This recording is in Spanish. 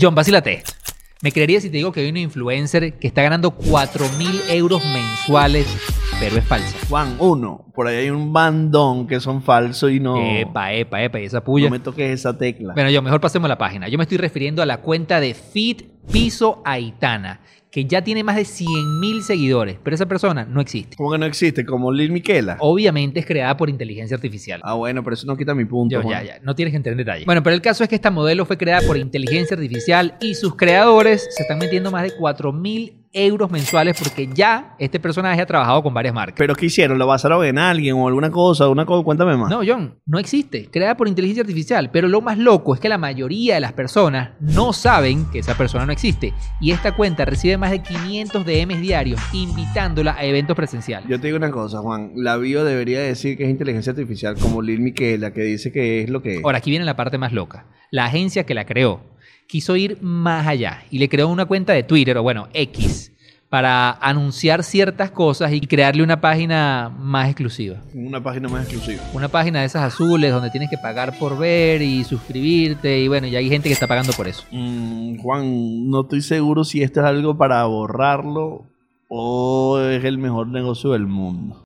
John, vacílate. Me creería si te digo que hay un influencer que está ganando 4 mil euros mensuales, pero es falsa. Juan, uno, por ahí hay un bandón que son falsos y no, Epa, epa, epa, y esa puya. no me toques esa tecla. Bueno, yo mejor pasemos a la página. Yo me estoy refiriendo a la cuenta de Fit Piso Aitana, que ya tiene más de 100 mil seguidores, pero esa persona no existe. ¿Cómo que no existe? Como Lil Miquela. Obviamente es creada por inteligencia artificial. Ah, bueno, pero eso no quita mi punto. Yo, ya, ya, no tienes que entrar en detalle. Bueno, pero el caso es que esta modelo fue creada por inteligencia artificial y sus creadores se están metiendo más de 4 mil euros mensuales porque ya este personaje ha trabajado con varias marcas. ¿Pero qué hicieron? ¿Lo basaron en alguien o alguna cosa? Una cosa? Cuéntame más. No, John, no existe. Creada por inteligencia artificial. Pero lo más loco es que la mayoría de las personas no saben que esa persona no existe. Y esta cuenta recibe más de 500 DMs diarios invitándola a eventos presenciales. Yo te digo una cosa, Juan. La bio debería decir que es inteligencia artificial, como Lil Miquela, que dice que es lo que es. Ahora, aquí viene la parte más loca. La agencia que la creó quiso ir más allá y le creó una cuenta de Twitter, o bueno, X, para anunciar ciertas cosas y crearle una página más exclusiva. Una página más exclusiva. Una página de esas azules donde tienes que pagar por ver y suscribirte y bueno, ya hay gente que está pagando por eso. Mm, Juan, no estoy seguro si esto es algo para borrarlo o es el mejor negocio del mundo.